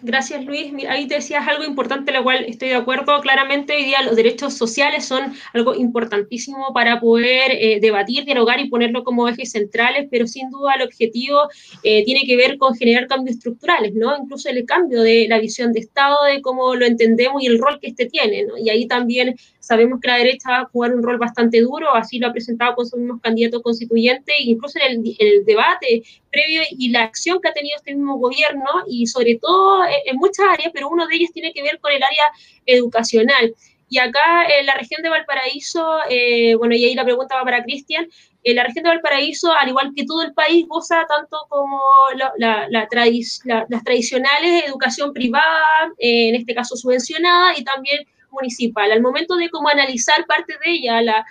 Gracias, Luis. Ahí te decías algo importante, la cual estoy de acuerdo. Claramente, hoy día los derechos sociales son algo importantísimo para poder eh, debatir, dialogar y ponerlo como ejes centrales, pero sin duda el objetivo eh, tiene que ver con generar cambios estructurales, ¿no? Incluso el cambio de la visión de Estado, de cómo lo entendemos y el rol que este tiene. Y ahí también sabemos que la derecha va a jugar un rol bastante duro, así lo ha presentado con sus mismos candidatos constituyentes, incluso en el debate previo y la acción que ha tenido este mismo gobierno, y sobre todo en muchas áreas, pero uno de ellos tiene que ver con el área educacional. Y acá en la región de Valparaíso, eh, bueno, y ahí la pregunta va para Cristian, en la región de Valparaíso, al igual que todo el país, goza tanto como la, las tradicionales educación privada, eh, en este caso subvencionada, y también municipal. Al momento de cómo analizar parte de ella, la,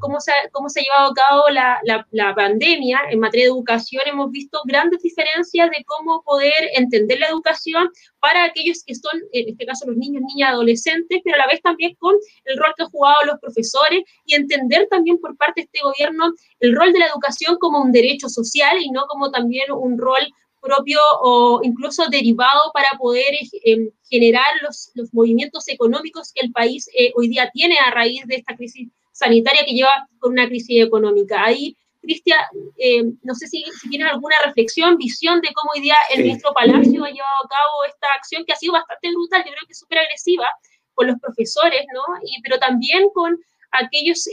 cómo, se, cómo se ha llevado a cabo la, la, pandemia en materia de educación, hemos visto grandes diferencias de cómo poder entender la educación para aquellos que son, en este caso, los niños, niñas, adolescentes, pero a la vez también con el rol que han jugado los profesores y entender también por parte de este gobierno el rol de la educación como un derecho social y no como también un rol propio o incluso derivado para poder eh, generar los, los, movimientos económicos que el país eh, hoy día tiene a raíz de esta crisis sanitaria que lleva con una crisis económica. Ahí, Cristian, eh, no sé si, si, tienes alguna reflexión, visión de cómo hoy día el ministro Palacio ha llevado a cabo esta acción que ha sido bastante brutal, yo creo que súper agresiva con los profesores, ¿no? Y, pero también con aquellos,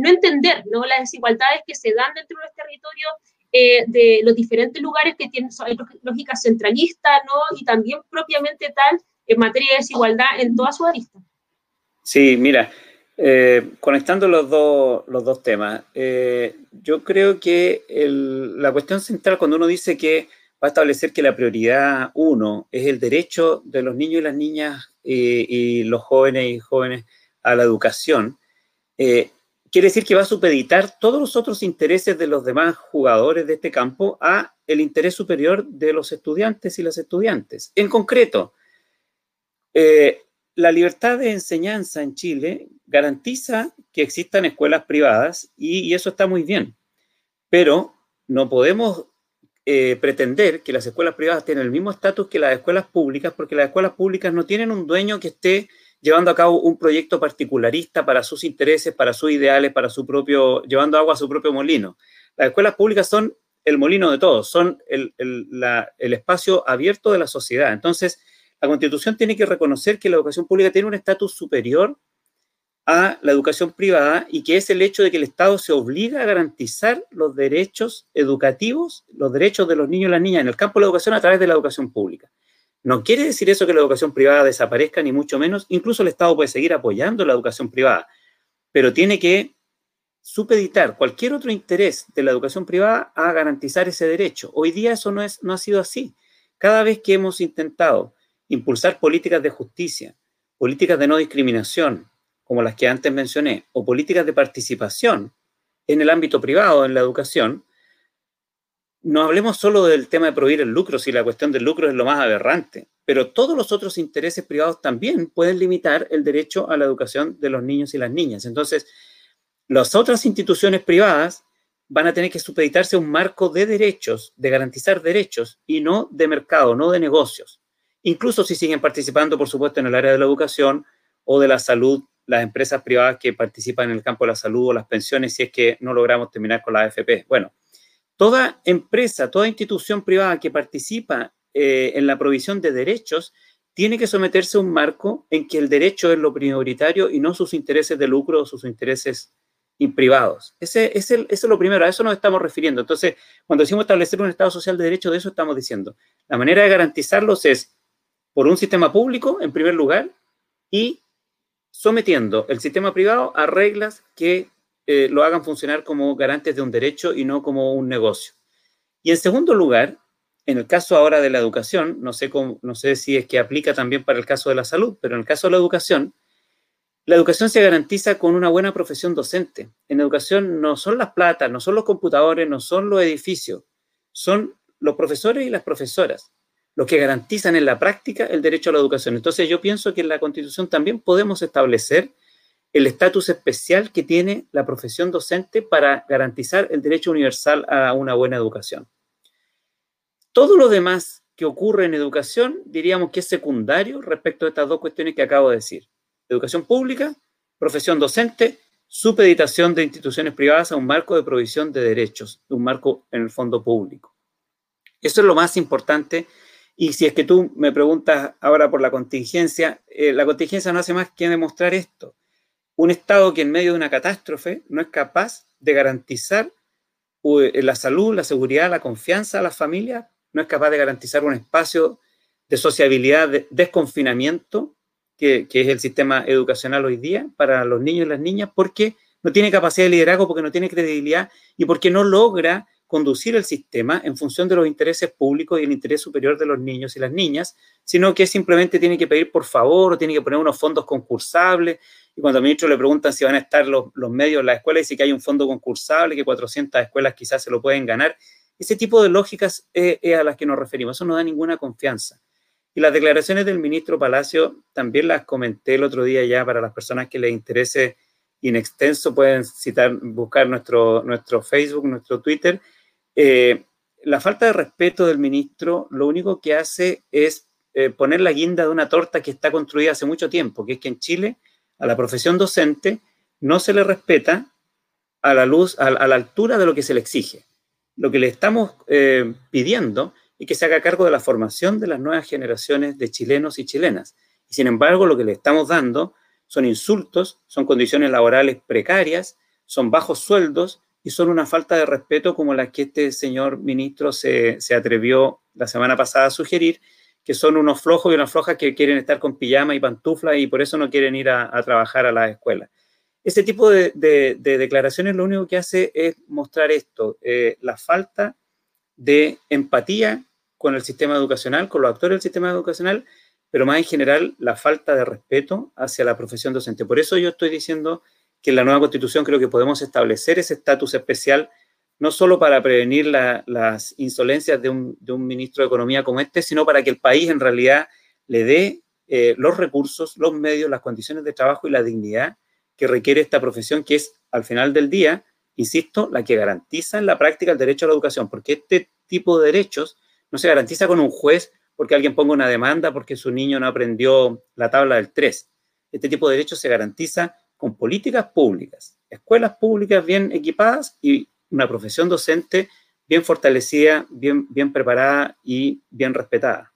no entender, ¿no? Las desigualdades que se dan dentro de los territorios eh, de los diferentes lugares que tienen lógica centralista, ¿no? Y también propiamente tal en materia de desigualdad en toda su arista. Sí, mira, eh, conectando los dos, los dos temas, eh, yo creo que la cuestión central cuando uno dice que va a establecer que la prioridad uno es el derecho de los niños y las niñas y los jóvenes y jóvenes a la educación, quiere decir que va a supeditar todos los otros intereses de los demás jugadores de este campo a el interés superior de los estudiantes y las estudiantes. En concreto, eh, la libertad de enseñanza en Chile garantiza que existan escuelas privadas y, eso está muy bien, pero no podemos eh, pretender que las escuelas privadas tienen el mismo estatus que las escuelas públicas porque las escuelas públicas no tienen un dueño que esté llevando a cabo un proyecto particularista para sus intereses, para sus ideales, para su propio, llevando agua a su propio molino. Las escuelas públicas son el molino de todos, son el, espacio abierto de la sociedad. Entonces, la Constitución tiene que reconocer que la educación pública tiene un estatus superior a la educación privada y que es el hecho de que el Estado se obliga a garantizar los derechos educativos, los derechos de los niños y las niñas en el campo de la educación a través de la educación pública. No quiere decir eso que la educación privada desaparezca, ni mucho menos. Incluso el Estado puede seguir apoyando la educación privada, pero tiene que supeditar cualquier otro interés de la educación privada a garantizar ese derecho. Hoy día eso no, es, no ha sido así. Cada vez que hemos intentado impulsar políticas de justicia, políticas de no discriminación, como las que antes mencioné, o políticas de participación en el ámbito privado, en la educación, no hablemos solo del tema de prohibir el lucro, si la cuestión del lucro es lo más aberrante, pero todos los otros intereses privados también pueden limitar el derecho a la educación de los niños y las niñas. Entonces, las otras instituciones privadas van a tener que supeditarse a un marco de derechos, de garantizar derechos y no de mercado, no de negocios. Incluso si siguen participando, por supuesto, en el área de la educación o de la salud, las empresas privadas que participan en el campo de la salud o las pensiones, si es que no logramos terminar con la AFP. Bueno, Toda empresa, toda institución privada que participa eh, en la provisión de derechos tiene que someterse a un marco en que el derecho es lo prioritario y no sus intereses de lucro o sus intereses privados. Ese, es eso es lo primero, a eso nos estamos refiriendo. Entonces, cuando decimos establecer un Estado social de derecho, de eso estamos diciendo. La manera de garantizarlos es por un sistema público, en primer lugar, y sometiendo el sistema privado a reglas que eh, lo hagan funcionar como garantes de un derecho y no como un negocio. Y en segundo lugar, en el caso ahora de la educación, no sé, si es que aplica también para el caso de la salud, pero en el caso de la educación, la educación se garantiza con una buena profesión docente. En educación no son las platas, no son los computadores, no son los edificios, son los profesores y las profesoras los que garantizan en la práctica el derecho a la educación. Entonces yo pienso que en la Constitución también podemos establecer el estatus especial que tiene la profesión docente para garantizar el derecho universal a una buena educación. Todo lo demás que ocurre en educación, diríamos que es secundario respecto a estas dos cuestiones que acabo de decir. Educación pública, profesión docente, supeditación de instituciones privadas a un marco de provisión de derechos, un marco en el fondo público. Eso es lo más importante. Y si es que tú me preguntas ahora por la contingencia, eh, la contingencia no hace más que demostrar esto. Un Estado que en medio de una catástrofe no es capaz de garantizar eh, la salud, la seguridad, la confianza a las familias, no es capaz de garantizar un espacio de sociabilidad, de desconfinamiento, que, es el sistema educacional hoy día para los niños y las niñas, porque no tiene capacidad de liderazgo, porque no tiene credibilidad y porque no logra conducir el sistema en función de los intereses públicos y el interés superior de los niños y las niñas, sino que simplemente tiene que pedir por favor o tiene que poner unos fondos concursables y cuando al ministro le preguntan si van a estar los, medios en la escuela, dice que hay un fondo concursable, que 400 escuelas quizás se lo pueden ganar. Ese tipo de lógicas es, a las que nos referimos. Eso no da ninguna confianza. Y las declaraciones del ministro Palacio también las comenté el otro día ya para las personas que les interese in extenso, pueden citar, buscar nuestro, nuestro Facebook, nuestro Twitter. Eh, la falta de respeto del ministro lo único que hace es eh, poner la guinda de una torta que está construida hace mucho tiempo, que es que en Chile a la profesión docente no se le respeta a la luz, a, la altura de lo que se le exige. Lo que le estamos eh, pidiendo es que se haga cargo de la formación de las nuevas generaciones de chilenos y chilenas. Y sin embargo, lo que le estamos dando son insultos, son condiciones laborales precarias, son bajos sueldos y son una falta de respeto como la que este señor ministro se, se atrevió la semana pasada a sugerir, que son unos flojos y unas flojas que quieren estar con pijama y pantufla y por eso no quieren ir a, trabajar a la escuela. Ese tipo de, declaraciones lo único que hace es mostrar esto, eh, la falta de empatía con el sistema educacional, con los actores del sistema educacional, pero más en general la falta de respeto hacia la profesión docente. Por eso yo estoy diciendo que en la nueva constitución creo que podemos establecer ese estatus especial no solo para prevenir las insolencias de un, ministro de Economía como este, sino para que el país en realidad le dé eh, los recursos, los medios, las condiciones de trabajo y la dignidad que requiere esta profesión, que es al final del día, insisto, la que garantiza en la práctica el derecho a la educación, porque este tipo de derechos no se garantiza con un juez porque alguien ponga una demanda porque su niño no aprendió la tabla del 3. Este tipo de derechos se garantiza con políticas públicas, escuelas públicas bien equipadas y una profesión docente bien fortalecida, bien, bien preparada y bien respetada.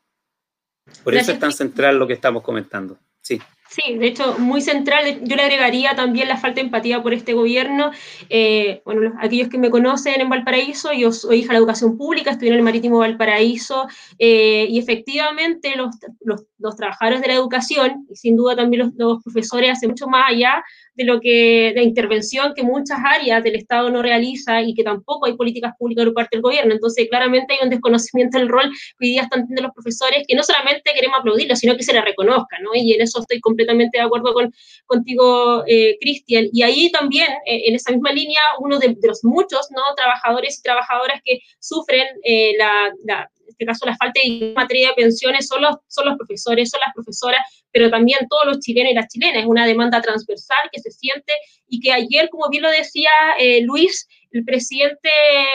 Por eso es tan central lo que estamos comentando. Sí. Sí, de hecho, muy central. Yo le agregaría también la falta de empatía por este gobierno. Eh, bueno, aquellos que me conocen en Valparaíso, yo soy hija de la educación pública, estudié en el Marítimo Valparaíso, eh, y efectivamente los, los, trabajadores de la educación, y sin duda también los, los profesores, hacen mucho más allá de lo que la intervención que muchas áreas del Estado no realiza y que tampoco hay políticas públicas por parte del gobierno. Entonces, claramente hay un desconocimiento del rol que hoy día están teniendo los profesores, que no solamente queremos aplaudirlo, sino que se le reconozca, ¿no? Y en eso estoy completamente de acuerdo con, contigo, eh, Cristian. Y ahí también, eh, en esa misma línea, uno de, los muchos, ¿no? Trabajadores y trabajadoras que sufren eh, la, en este caso la falta de materia de pensiones son los, son los profesores, son las profesoras, pero también todos los chilenos y las chilenas. Es una demanda transversal que se siente y que ayer, como bien lo decía Luis, el presidente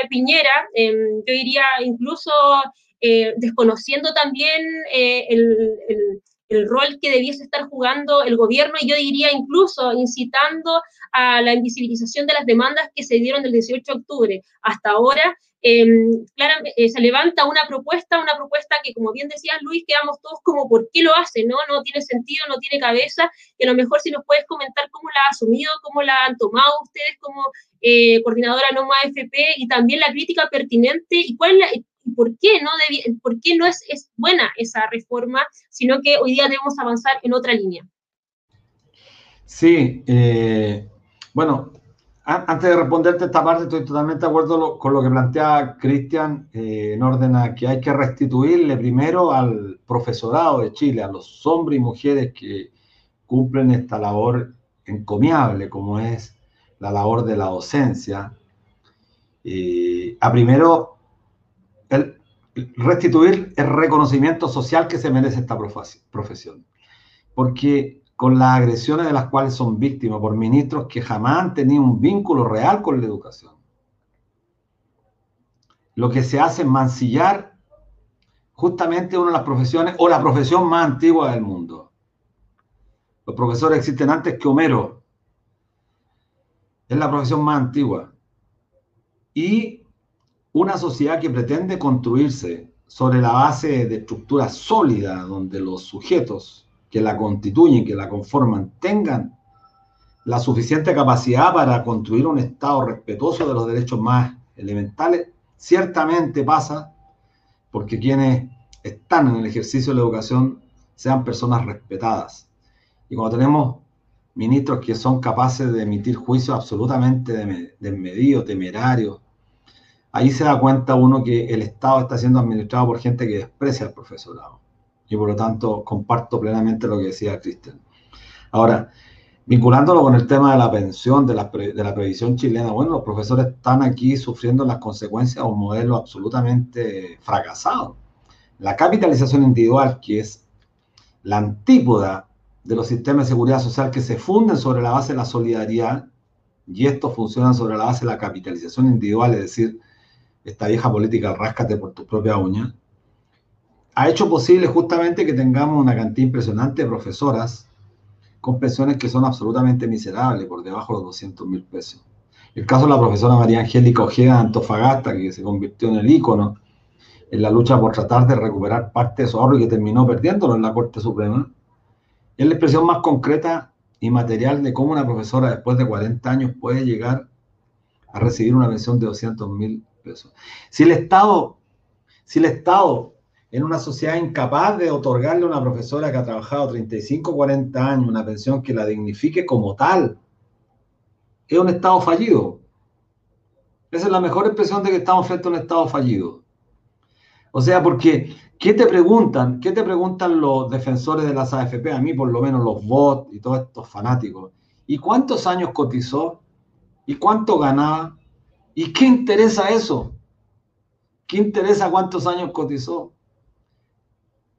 Piñera, em, yo diría incluso desconociendo también el, el rol que debiese estar jugando el gobierno y yo diría incluso incitando a la invisibilización de las demandas que se dieron del 18 de octubre hasta ahora Em, eh, se levanta una propuesta, una propuesta que, como bien decía Luis, quedamos todos como, ¿por qué lo hace? No, no tiene sentido, no tiene cabeza, y a lo mejor si nos puedes comentar cómo la ha asumido, cómo la han tomado ustedes como eh, coordinadora NOMA FP, y también la crítica pertinente, y cuál por qué no, por qué no es, buena esa reforma, sino que hoy día debemos avanzar en otra línea. Sí, eh, bueno, antes de responderte esta parte, estoy totalmente de acuerdo con lo que plantea Cristian eh, en orden a que hay que restituirle primero al profesorado de Chile, a los hombres y mujeres que cumplen esta labor encomiable como es la labor de la docencia, eh, a primero restituir el reconocimiento social que se merece esta profesión. Porque con las agresiones de las cuales son víctimas por ministros que jamás han tenido un vínculo real con la educación. Lo que se hace es mancillar justamente una de las profesiones o la profesión más antigua del mundo. Los profesores existen antes que Homero. Es la profesión más antigua. Y una sociedad que pretende construirse sobre la base de estructuras sólidas, donde los sujetos que la constituyen, que la conforman, tengan la suficiente capacidad para construir un Estado respetuoso de los derechos más elementales, ciertamente pasa porque quienes están en el ejercicio de la educación sean personas respetadas. Y cuando tenemos ministros que son capaces de emitir juicios absolutamente desmedidos, temerarios, ahí se da cuenta uno que el Estado está siendo administrado por gente que desprecia al profesorado. Y por lo tanto comparto plenamente lo que decía Cristian. Ahora, vinculándolo con el tema de la pensión, de la, de la previsión chilena, bueno, los profesores están aquí sufriendo las consecuencias de un modelo absolutamente fracasado. La capitalización individual, que es la antípoda de los sistemas de seguridad social que se funden sobre la base de la solidaridad, y estos funcionan sobre la base de la capitalización individual, es decir, esta vieja política, ráscate por tus propias uñas, ha hecho posible justamente que tengamos una cantidad impresionante de profesoras con pensiones que son absolutamente miserables, por debajo de los 200 mil pesos. El caso de la profesora María Angélica Ojeda de Antofagasta, que se convirtió en el ícono en la lucha por tratar de recuperar parte de su ahorro y que terminó perdiéndolo en la Corte Suprema, es la expresión más concreta y material de cómo una profesora después de 40 años puede llegar a recibir una pensión de 200 mil pesos. Si el Estado, si el Estado en una sociedad incapaz de otorgarle a una profesora que ha trabajado 35, 40 años una pensión que la dignifique como tal, es un Estado fallido. Esa es la mejor expresión de que estamos frente a un Estado fallido. O sea, porque, ¿qué te preguntan? ¿Qué te preguntan los defensores de las AFP? A mí, por lo menos, los bots y todos estos fanáticos. ¿Y cuántos años cotizó? ¿Y cuánto ganaba? ¿Y qué interesa eso? ¿Qué interesa cuántos años cotizó?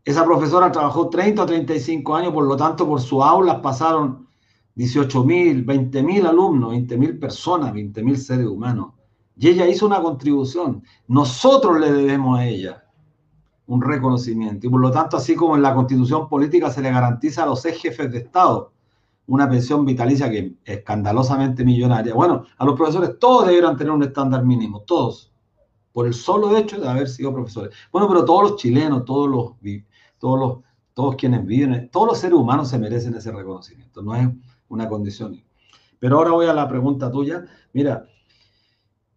Esa profesora trabajó 30 o 35 años, por lo tanto, por su aula pasaron 18 mil, 20 mil alumnos, 20 mil personas, 20 mil seres humanos. Y ella hizo una contribución. Nosotros le debemos a ella un reconocimiento. Y por lo tanto, así como en la constitución política se le garantiza a los ex jefes de Estado una pensión vitalicia que es escandalosamente millonaria, bueno, a los profesores todos debieran tener un estándar mínimo, todos, por el solo hecho de haber sido profesores. Bueno, pero todos los chilenos, todos los todos, los, todos quienes viven, todos los seres humanos se merecen ese reconocimiento, no es una condición. Pero ahora voy a la pregunta tuya. Mira,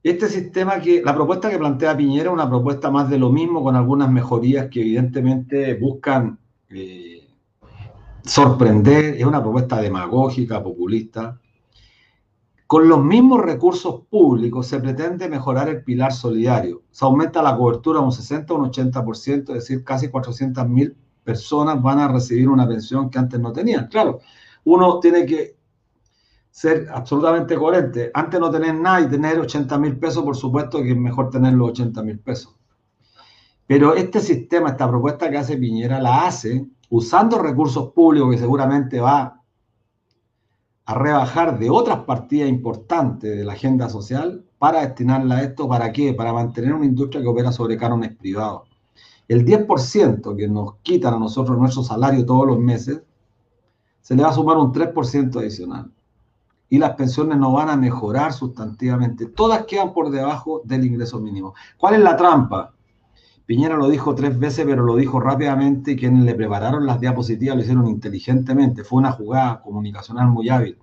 este sistema que, la propuesta que plantea Piñera es una propuesta más de lo mismo, con algunas mejorías que evidentemente buscan eh, sorprender, es una propuesta demagógica, populista. Con los mismos recursos públicos se pretende mejorar el pilar solidario. Se aumenta la cobertura un 60 o un 80%, es decir, casi 400 mil personas van a recibir una pensión que antes no tenían. Claro, uno tiene que ser absolutamente coherente. Antes no tener nada y tener 80 mil pesos, por supuesto que es mejor tener los 80 mil pesos. Pero este sistema, esta propuesta que hace Piñera, la hace usando recursos públicos que seguramente va a rebajar de otras partidas importantes de la agenda social para destinarla a esto. ¿Para qué? Para mantener una industria que opera sobre cánones privados. El 10% que nos quitan a nosotros nuestro salario todos los meses, se le va a sumar un 3% adicional. Y las pensiones no van a mejorar sustantivamente. Todas quedan por debajo del ingreso mínimo. ¿Cuál es la trampa? Piñera lo dijo tres veces, pero lo dijo rápidamente y quienes le prepararon las diapositivas lo hicieron inteligentemente. Fue una jugada comunicacional muy hábil.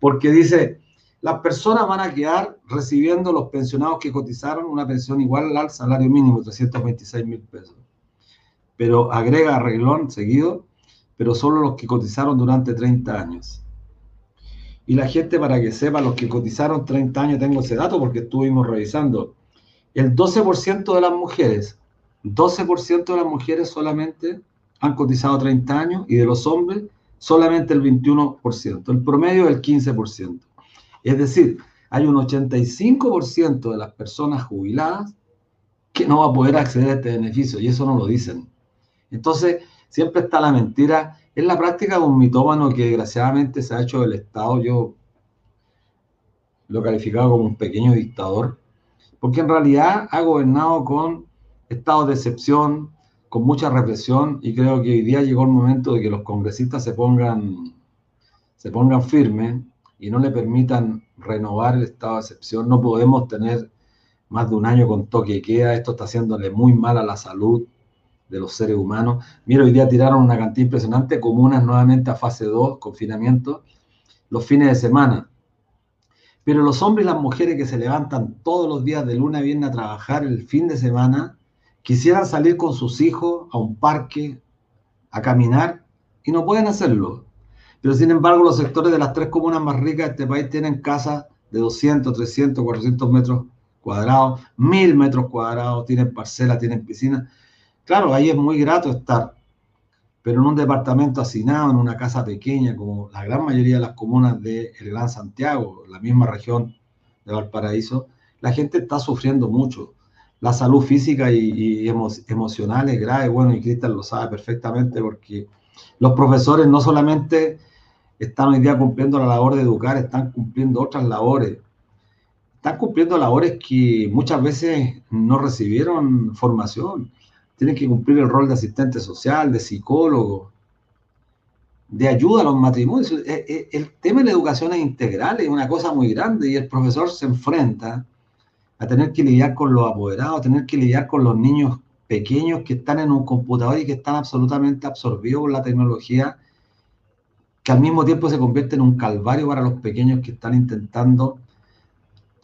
Porque dice, las personas van a quedar recibiendo los pensionados que cotizaron una pensión igual al salario mínimo, 326 mil pesos. Pero agrega arreglón seguido, pero solo los que cotizaron durante 30 años. Y la gente, para que sepa, los que cotizaron 30 años, tengo ese dato porque estuvimos revisando, el 12% de las mujeres 12% de las mujeres solamente han cotizado 30 años y de los hombres solamente el 21%. El promedio es el 15%. Es decir, hay un 85% de las personas jubiladas que no va a poder acceder a este beneficio y eso no lo dicen. Entonces, siempre está la mentira. Es la práctica de un mitómano que desgraciadamente se ha hecho del Estado. Yo lo he calificado como un pequeño dictador, porque en realidad ha gobernado con estados de excepción, con mucha represión y creo que hoy día llegó el momento de que los congresistas se pongan, se pongan firmes y no le permitan renovar el estado de excepción. No podemos tener más de un año con toque y queda. Esto está haciéndole muy mal a la salud de los seres humanos. Mira, hoy día tiraron una cantidad impresionante, comunas nuevamente a fase 2, confinamiento, los fines de semana. Pero los hombres y las mujeres que se levantan todos los días de luna a viernes a trabajar el fin de semana, quisieran salir con sus hijos a un parque, a caminar, y no pueden hacerlo. Pero sin embargo, los sectores de las tres comunas más ricas de este país tienen casas de 200, 300, 400 metros cuadrados, 1000 metros cuadrados, tienen parcelas, tienen piscinas. Claro, ahí es muy grato estar, pero en un departamento hacinado, en una casa pequeña, como la gran mayoría de las comunas del Gran Santiago, la misma región de Valparaíso, la gente está sufriendo mucho. La salud física y, emocional es grave, bueno, y Cristian lo sabe perfectamente porque los profesores no solamente están hoy día cumpliendo la labor de educar, están cumpliendo otras labores. Están cumpliendo labores que muchas veces no recibieron formación tienen que cumplir el rol de asistente social, de psicólogo, de ayuda a los matrimonios. El tema de la educación es integral, es una cosa muy grande y el profesor se enfrenta a tener que lidiar con los apoderados, a tener que lidiar con los niños pequeños que están en un computador y que están absolutamente absorbidos por la tecnología, que al mismo tiempo se convierte en un calvario para los pequeños que están intentando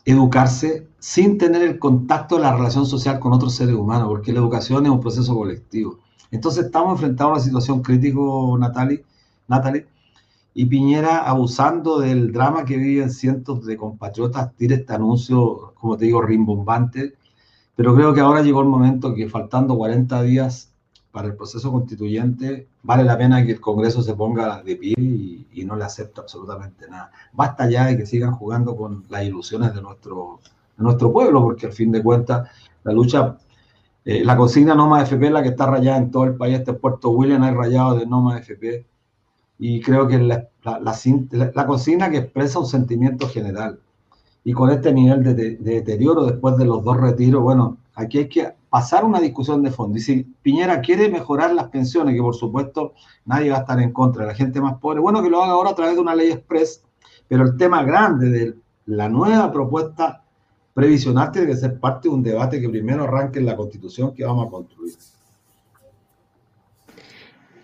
educarse sin tener el contacto de la relación social con otros seres humanos, porque la educación es un proceso colectivo. Entonces estamos enfrentados a una situación crítica, Natalie, Natalie, y Piñera, abusando del drama que viven cientos de compatriotas, tira este anuncio, como te digo, rimbombante, pero creo que ahora llegó el momento que faltando 40 días para el proceso constituyente, vale la pena que el Congreso se ponga de pie y, no le acepte absolutamente nada. Basta ya de que sigan jugando con las ilusiones de nuestro, nuestro pueblo, porque al fin de cuentas la lucha, eh, la consigna Noma FP la que está rayada en todo el país, este Puerto William hay rayado de Noma FP, y creo que la, la, la, consigna que expresa un sentimiento general. Y con este nivel de, de deterioro después de los dos retiros, bueno, aquí hay que pasar una discusión de fondo. Y si Piñera quiere mejorar las pensiones, que por supuesto nadie va a estar en contra la gente más pobre, bueno, que lo haga ahora a través de una ley express, pero el tema grande de la nueva propuesta previsional tiene que ser parte de un debate que primero arranque en la constitución que vamos a construir.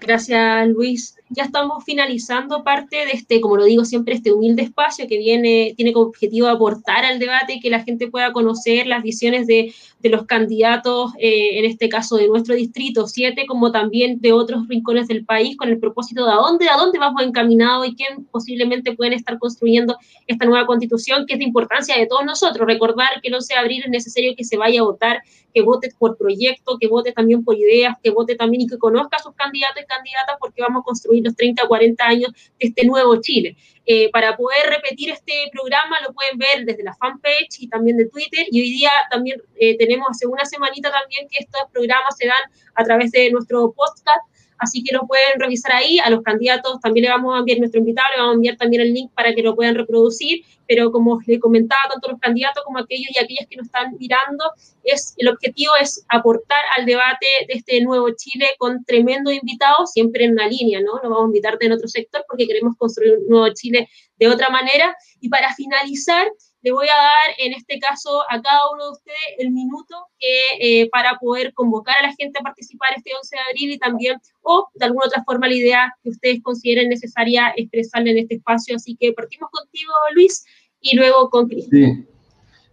Gracias, Luis. Ya estamos finalizando parte de este, como lo digo siempre, este humilde espacio que viene, tiene como objetivo aportar al debate, que la gente pueda conocer las visiones de, de los candidatos, eh, en este caso de nuestro distrito 7, como también de otros rincones del país, con el propósito de a dónde, a dónde vamos encaminados y quién posiblemente pueden estar construyendo esta nueva constitución, que es de importancia de todos nosotros. Recordar que el 11 de abril es necesario que se vaya a votar, que vote por proyecto, que vote también por ideas, que vote también y que conozca a sus candidatos y candidatas, porque vamos a construir los 30 o 40 años de este nuevo Chile. Eh, para poder repetir este programa lo pueden ver desde la fanpage y también de Twitter. Y hoy día también eh, tenemos hace una semanita también que estos programas se dan a través de nuestro podcast así que lo pueden revisar ahí. A los candidatos también le vamos a enviar nuestro invitado, le vamos a enviar también el link para que lo puedan reproducir, pero como les comentaba, tanto los candidatos como aquellos y aquellas que nos están mirando, es, el objetivo es aportar al debate de este nuevo Chile con tremendo invitados, siempre en una línea, ¿no? No vamos a invitar en otro sector porque queremos construir un nuevo Chile de otra manera. Y para finalizar, le voy a dar en este caso a cada uno de ustedes el minuto eh, para poder convocar a la gente a participar este 11 de abril y también, o de alguna otra forma, la idea que ustedes consideren necesaria expresarle en este espacio. Así que partimos contigo, Luis, y luego con Cristian. Sí.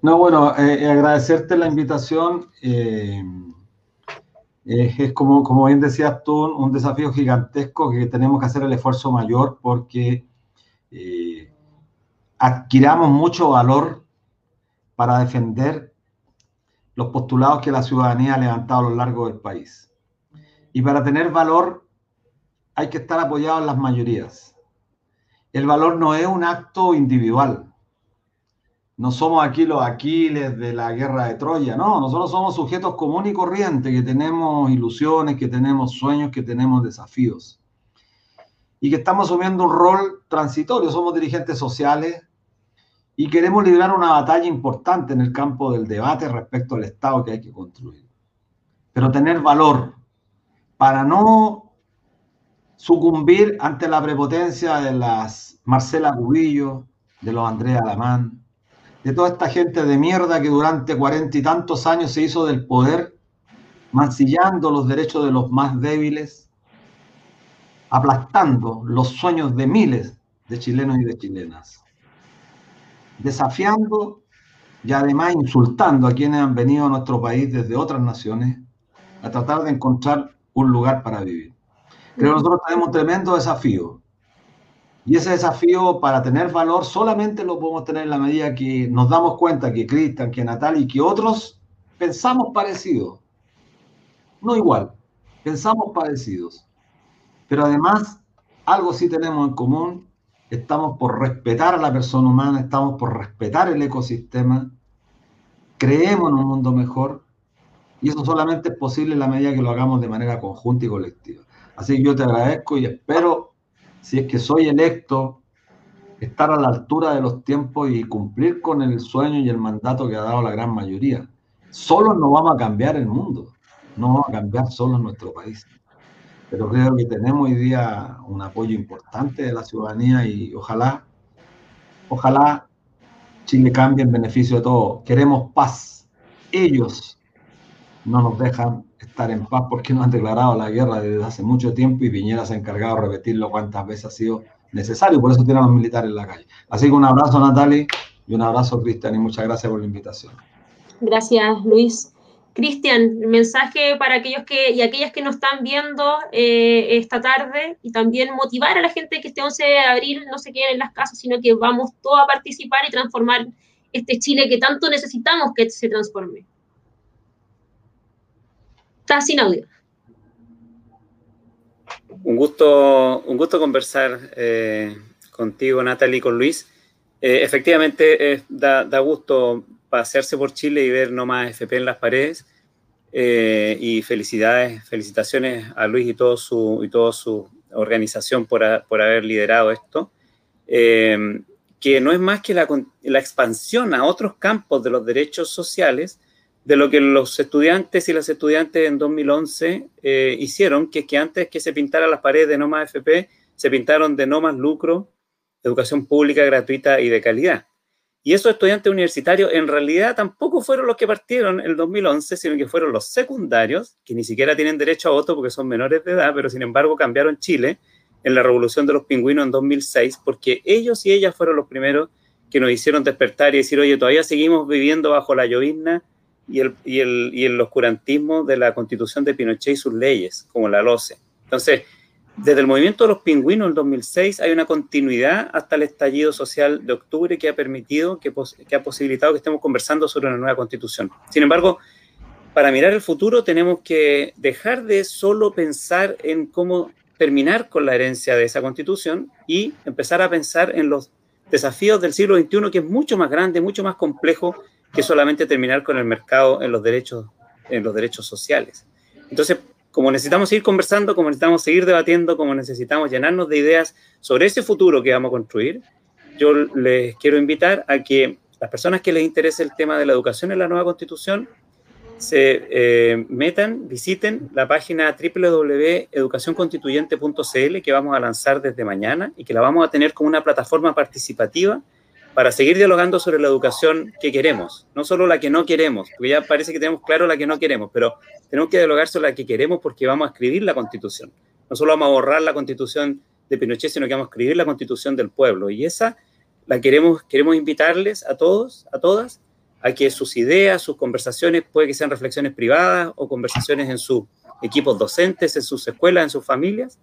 No, bueno, eh, eh, agradecerte la invitación. es como, como bien decías tú, un desafío gigantesco que tenemos que hacer el esfuerzo mayor porque adquiramos mucho valor para defender los postulados que la ciudadanía ha levantado a lo largo del país. Y para tener valor hay que estar apoyado en las mayorías. El valor no es un acto individual. No somos aquí los Aquiles de la guerra de Troya, no, nosotros somos sujetos comunes y corrientes que tenemos ilusiones, que tenemos sueños, que tenemos desafíos. Y que estamos asumiendo un rol transitorio, somos dirigentes sociales, y queremos librar una batalla importante en el campo del debate respecto al Estado que hay que construir. Pero tener valor, para no sucumbir ante la prepotencia de las Marcela Cubillo, de los Andrea Alamán, de toda esta gente de mierda que durante cuarenta y tantos años se hizo del poder, mancillando los derechos de los más débiles, aplastando los sueños de miles de chilenos y de chilenas, desafiando y además insultando a quienes han venido a nuestro país desde otras naciones a tratar de encontrar un lugar para vivir. Creo que nosotros tenemos un tremendo desafío. Y ese desafío, para tener valor, solamente lo podemos tener en la medida que nos damos cuenta que Cristian, que Natal y que otros pensamos parecidos. No igual, pensamos parecidos. Pero además, algo sí tenemos en común. Estamos por respetar a la persona humana, estamos por respetar el ecosistema, creemos en un mundo mejor y eso solamente es posible en la medida que lo hagamos de manera conjunta y colectiva. Así que yo te agradezco y espero, si es que soy electo, estar a la altura de los tiempos y cumplir con el sueño y el mandato que ha dado la gran mayoría. Solo no vamos a cambiar el mundo, no vamos a cambiar solo nuestro país. Pero creo que tenemos hoy día un apoyo importante de la ciudadanía y ojalá, ojalá Chile cambie en beneficio de todos. Queremos paz. Ellos no nos dejan estar en paz porque nos han declarado la guerra desde hace mucho tiempo y Piñera se ha encargado de repetirlo cuantas veces ha sido necesario, por eso tienen los militares en la calle. Así que un abrazo Natalie y un abrazo Cristian y muchas gracias por la invitación. Gracias Luis. Cristian, mensaje para aquellos que y aquellas que nos están viendo eh, esta tarde y también motivar a la gente que este 11 de abril no se queden en las casas, sino que vamos todos a participar y transformar este Chile que tanto necesitamos que se transforme. Está sin audio. Un gusto, un gusto conversar eh, contigo, Natalie, con Luis. Eh, efectivamente, da, gusto pasearse por Chile y ver no más FP en las paredes. Eh, y felicidades, felicitaciones a Luis y, su, toda su organización por, por haber liderado esto. que no es más que la, la expansión a otros campos de los derechos sociales de lo que los estudiantes y las estudiantes en 2011 eh, hicieron, que es que antes que se pintaran las paredes de no más FP, se pintaron de no más lucro, educación pública gratuita y de calidad. Y esos estudiantes universitarios en realidad tampoco fueron los que partieron en el 2011, sino que fueron los secundarios, que ni siquiera tienen derecho a voto porque son menores de edad, pero sin embargo cambiaron Chile en la revolución de los pingüinos en 2006, porque ellos y ellas fueron los primeros que nos hicieron despertar y decir, oye, todavía seguimos viviendo bajo la llovizna y el, y, el, y el oscurantismo de la constitución de Pinochet y sus leyes, como la LOCE. Entonces, desde el movimiento de los pingüinos en 2006 hay una continuidad hasta el estallido social de octubre que ha permitido, que, que ha posibilitado que estemos conversando sobre una nueva constitución. Sin embargo, para mirar el futuro tenemos que dejar de solo pensar en cómo terminar con la herencia de esa constitución y empezar a pensar en los desafíos del siglo XXI, que es mucho más grande, mucho más complejo que solamente terminar con el mercado en los derechos, en los derechos sociales. Entonces, como necesitamos seguir conversando, como necesitamos seguir debatiendo, como necesitamos llenarnos de ideas sobre ese futuro que vamos a construir, yo les quiero invitar a que las personas que les interese el tema de la educación en la nueva constitución se eh, metan, visiten la página www.educacionconstituyente.cl que vamos a lanzar desde mañana y que la vamos a tener como una plataforma participativa para seguir dialogando sobre la educación que queremos, no solo la que no queremos, porque ya parece que tenemos claro la que no queremos, pero tenemos que dialogar sobre la que queremos porque vamos a escribir la constitución. No solo vamos a borrar la constitución de Pinochet, sino que vamos a escribir la constitución del pueblo. Y esa la queremos, queremos invitarles a todos, a todas, a que sus ideas, sus conversaciones, puede que sean reflexiones privadas o conversaciones en sus equipos docentes, en sus escuelas, en sus familias,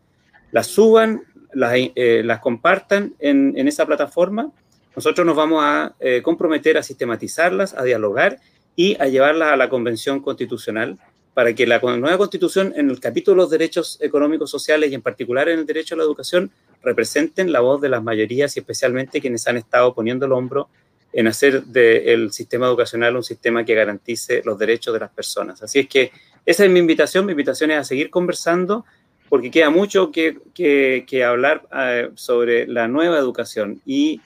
las suban, las, eh, compartan en esa plataforma nosotros nos vamos a eh, comprometer a sistematizarlas, a dialogar y a llevarlas a la Convención Constitucional para que la nueva Constitución, en el capítulo de los derechos económicos, sociales y en particular en el derecho a la educación, representen la voz de las mayorías y especialmente quienes han estado poniendo el hombro en hacer del sistema educacional un sistema que garantice los derechos de las personas. Así es que esa es mi invitación. Mi invitación es a seguir conversando porque queda mucho que, que, hablar eh, sobre la nueva educación y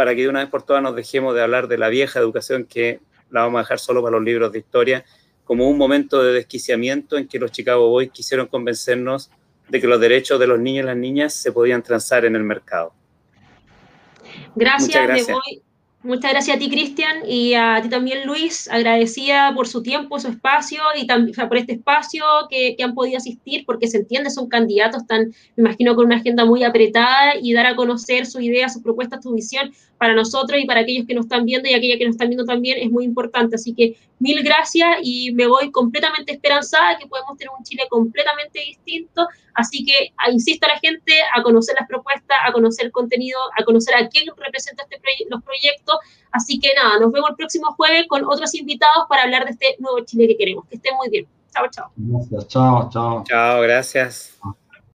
para que de una vez por todas nos dejemos de hablar de la vieja educación que la vamos a dejar solo para los libros de historia, como un momento de desquiciamiento en que los Chicago Boys quisieron convencernos de que los derechos de los niños y las niñas se podían transar en el mercado. Gracias, Muchas gracias. Muchas gracias a ti, Cristian, y a ti también, Luis. Agradecida por su tiempo, su espacio y también por este espacio que, han podido asistir, porque se entiende, son candidatos, están, me imagino, con una agenda muy apretada y dar a conocer su idea, sus propuestas, su visión para nosotros y para aquellos que nos están viendo y aquellas que nos están viendo también es muy importante. Así que mil gracias y me voy completamente esperanzada que podemos tener un Chile completamente distinto. Así que insisto a la gente a conocer las propuestas, a conocer el contenido, a conocer a quién representa este los proyectos. Así que nada, nos vemos el próximo jueves con otros invitados para hablar de este nuevo Chile que queremos. Que estén muy bien. Chao, chao. Gracias, chao, chao. Chao, gracias.